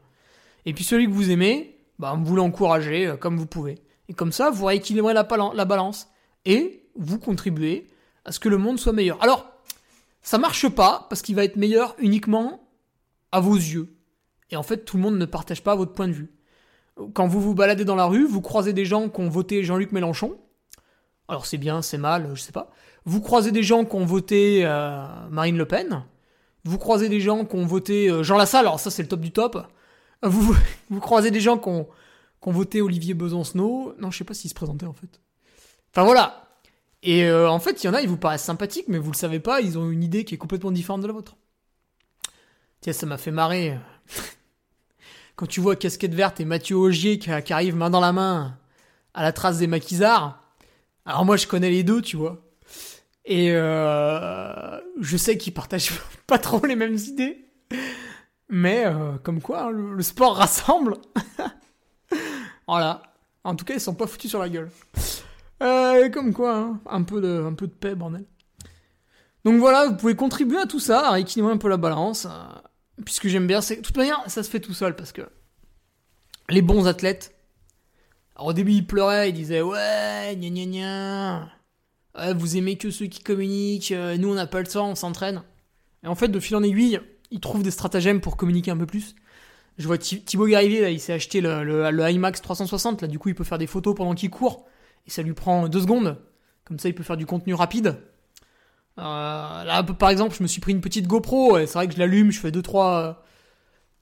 Et puis celui que vous aimez, bah vous l'encouragez euh, comme vous pouvez. Et comme ça vous rééquilibrez la, la balance et vous contribuez à ce que le monde soit meilleur. Alors ça marche pas parce qu'il va être meilleur uniquement à vos yeux. Et en fait, tout le monde ne partage pas votre point de vue. Quand vous vous baladez dans la rue, vous croisez des gens qui ont voté Jean-Luc Mélenchon. Alors c'est bien, c'est mal, je sais pas. Vous croisez des gens qui ont voté euh, Marine Le Pen. Vous croisez des gens qui ont voté euh, Jean Lassalle. Alors ça, c'est le top du top. Vous, croisez des gens qui ont, voté Olivier Besancenot. Non, je sais pas s'il se présentait en fait. Enfin voilà, et euh, en fait, il y en a, ils vous paraissent sympathiques, mais vous le savez pas, ils ont une idée qui est complètement différente de la vôtre. Tiens, ça m'a fait marrer. Quand tu vois Casquette Verte et Mathieu Augier qui arrivent main dans la main à la trace des maquisards. Alors moi, je connais les deux, tu vois. Et euh, je sais qu'ils partagent pas trop les mêmes idées. Mais euh, comme quoi, hein, le, sport rassemble. voilà. En tout cas, ils sont pas foutus sur la gueule. Euh, comme quoi, hein, un, peu de, un peu de paix, bordel. Donc voilà, vous pouvez contribuer à tout ça, à équilibrer un peu la balance. euh, puisque j'aime bien, c'est de toute manière, ça se fait tout seul parce que les bons athlètes. Alors au début, ils pleuraient, ils disaient ouais, gna gna gna. Ouais, vous aimez que ceux qui communiquent, euh, nous on n'a pas le temps, on s'entraîne. Et en fait, de fil en aiguille, ils trouvent des stratagèmes pour communiquer un peu plus. Je vois Thi- Thibaut Garivier, là, il s'est acheté le, le, le IMAX 360, là, du coup, il peut faire des photos pendant qu'il court, et ça lui prend deux secondes. Comme ça, il peut faire du contenu rapide. Euh, là, par exemple, je me suis pris une petite GoPro, et c'est vrai que je l'allume, je fais deux trois, euh,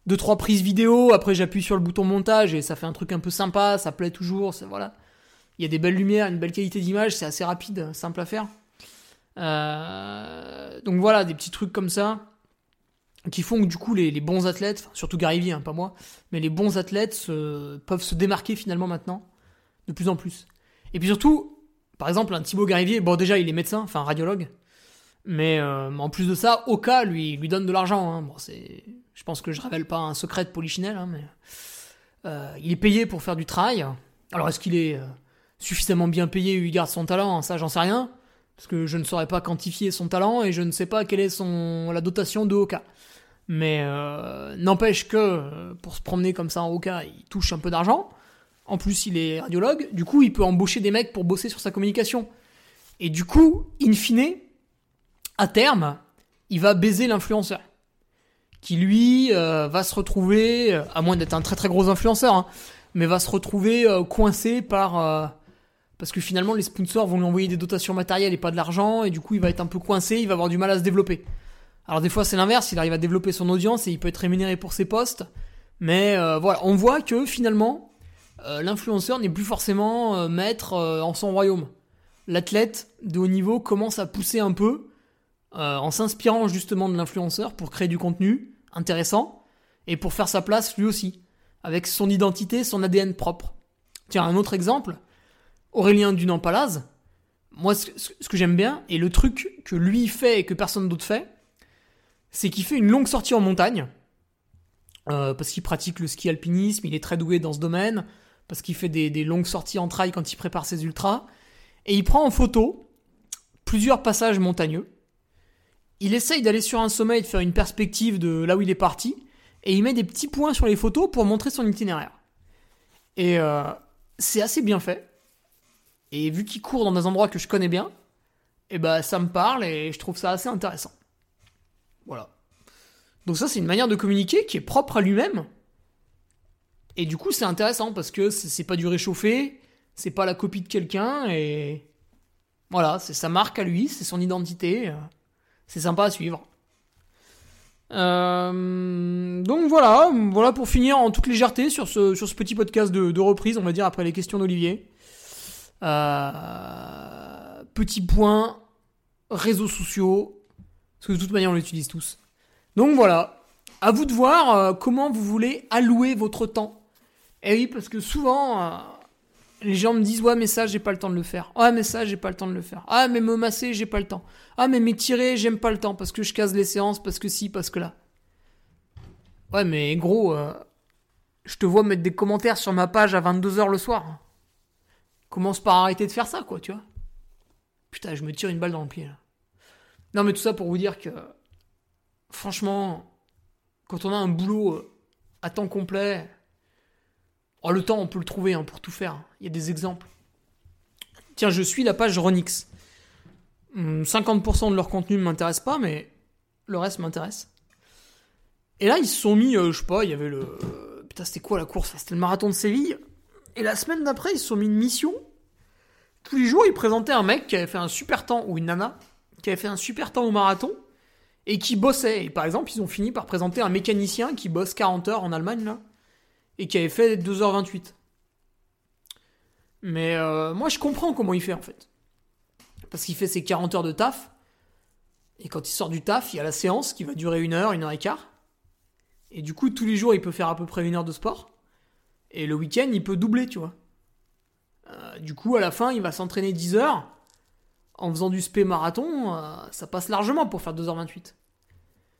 deux, trois prises vidéo, après j'appuie sur le bouton montage, et ça fait un truc un peu sympa, ça plaît toujours, ça, voilà. Il y a des belles lumières, une belle qualité d'image, c'est assez rapide, simple à faire. Euh, donc voilà, des petits trucs comme ça qui font que du coup les, bons athlètes, surtout Garivier, hein, pas moi, mais les bons athlètes peuvent se démarquer finalement maintenant de plus en plus. Et puis surtout, par exemple, un Thibaut Garivier, bon déjà il est médecin, enfin radiologue, mais euh, en plus de ça, Oka lui donne de l'argent. Hein. Je pense que je révèle pas un secret de Polichinelle, hein, mais euh, il est payé pour faire du travail. Alors est-ce qu'il est euh, suffisamment bien payé eu égard à son talent? Ça, j'en sais rien, parce que je ne saurais pas quantifier son talent et je ne sais pas quelle est son la dotation de Oka. Mais n'empêche que pour se promener comme ça en Oka, il touche un peu d'argent. En plus, il est radiologue. Du coup, il peut embaucher des mecs pour bosser sur sa communication. Et du coup, in fine, à terme, il va baiser l'influenceur. Qui lui euh, va se retrouver, euh, à moins d'être un très très gros influenceur, hein, mais va se retrouver euh, coincé par. euh, parce que finalement, les sponsors vont lui envoyer des dotations matérielles et pas de l'argent, et du coup, il va être un peu coincé, il va avoir du mal à se développer. Alors, des fois, c'est l'inverse, il arrive à développer son audience et il peut être rémunéré pour ses postes. Mais euh, voilà, on voit que finalement, euh, l'influenceur n'est plus forcément maître en son royaume. L'athlète de haut niveau commence à pousser un peu euh, en s'inspirant justement de l'influenceur pour créer du contenu intéressant et pour faire sa place lui aussi, avec son identité, son ADN propre. Tiens, un autre exemple, Aurélien Dunan-Palaz, moi ce, que j'aime bien, et le truc que lui fait et que personne d'autre fait, c'est qu'il fait une longue sortie en montagne, euh, parce qu'il pratique le ski alpinisme, il est très doué dans ce domaine, parce qu'il fait des, des longues sorties en trail quand il prépare ses ultras, et il prend en photo plusieurs passages montagneux. Il essaye d'aller sur un sommet et de faire une perspective de là où il est parti, et il met des petits points sur les photos pour montrer son itinéraire. Et euh, c'est assez bien fait. Et vu qu'il court dans des endroits que je connais bien, et ben ça me parle et je trouve ça assez intéressant. Voilà. Donc ça c'est une manière de communiquer qui est propre à lui-même. Et du coup c'est intéressant parce que c'est c'est pas du réchauffé, c'est pas la copie de quelqu'un et voilà, c'est sa marque à lui, c'est son identité. C'est sympa à suivre. Euh, donc voilà, voilà pour finir en toute légèreté sur ce, petit podcast de, reprise, on va dire, après les questions d'Olivier. Euh, petit point, réseaux sociaux, parce que de toute manière on l'utilise tous. Donc voilà, à vous de voir euh, comment vous voulez allouer votre temps. Et oui, parce que souvent, les gens me disent ouais mais ça j'ai pas le temps de le faire. Ah mais ça j'ai pas le temps de le faire. Ah mais me masser j'ai pas le temps. Ah mais m'étirer j'aime pas le temps parce que je casse les séances parce que si parce que là. Ouais mais gros, euh, je te vois mettre des commentaires sur ma page à 22h le soir. Commence par arrêter de faire ça quoi tu vois. Putain je me tire une balle dans le pied là. Non mais tout ça pour vous dire que franchement quand on a un boulot euh, à temps complet Oh, le temps, on peut le trouver hein, pour tout faire. Il y a des exemples. Tiens, je suis la page Ronix. Hum, 50% de leur contenu ne m'intéresse pas, mais le reste m'intéresse. Et là, ils se sont mis, euh, je sais pas, il y avait le. Putain, c'était quoi la course? C'était le marathon de Séville. Et la semaine d'après, ils se sont mis une mission. Tous les jours, ils présentaient un mec qui avait fait un super temps, ou une nana, qui avait fait un super temps au marathon, et qui bossait. Et par exemple, ils ont fini par présenter un mécanicien qui bosse 40 heures en Allemagne, là et qui avait fait 2h28. Mais euh, moi, je comprends comment il fait en fait. Parce qu'il fait ses 40 heures de taf, et quand il sort du taf, il y a la séance qui va durer une heure, une heure et quart. Et du coup, tous les jours, il peut faire à peu près une heure de sport. Et le week-end, il peut doubler, tu vois. Euh, du coup, à la fin, il va s'entraîner 10 heures. En faisant du spé marathon, euh, ça passe largement pour faire 2h28.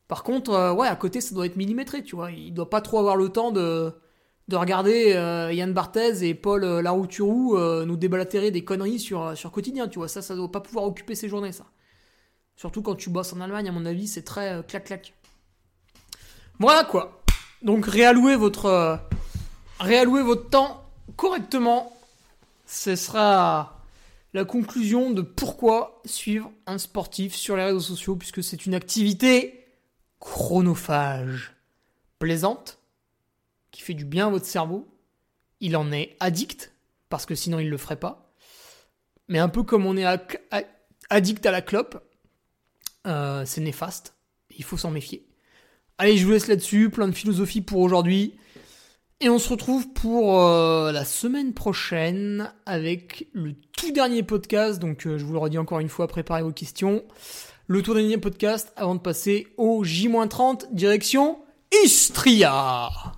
Par contre, ouais, à côté, ça doit être millimétré, tu vois. Il doit pas trop avoir le temps de, de regarder euh, Yann Barthez et Paul euh, Larouturou euh, nous déblatérer des conneries sur, quotidien, tu vois. Ça, ça doit pas pouvoir occuper ses journées, ça. Surtout quand tu bosses en Allemagne, à mon avis, c'est très clac-clac. Voilà quoi. Donc réallouer votre, réallouer votre temps correctement. Ce sera la conclusion de pourquoi suivre un sportif sur les réseaux sociaux, puisque c'est une activité chronophage, plaisante, qui fait du bien à votre cerveau. Il en est addict, parce que sinon il le ferait pas. Mais un peu comme on est addict à la clope, euh, c'est néfaste. Il faut s'en méfier. Allez, je vous laisse là-dessus. Plein de philosophie pour aujourd'hui. Et on se retrouve pour euh, la semaine prochaine avec le tout dernier podcast. Donc, euh, je vous le redis encore une fois, préparez vos questions. Le tout dernier podcast avant de passer au J-30 direction Istria.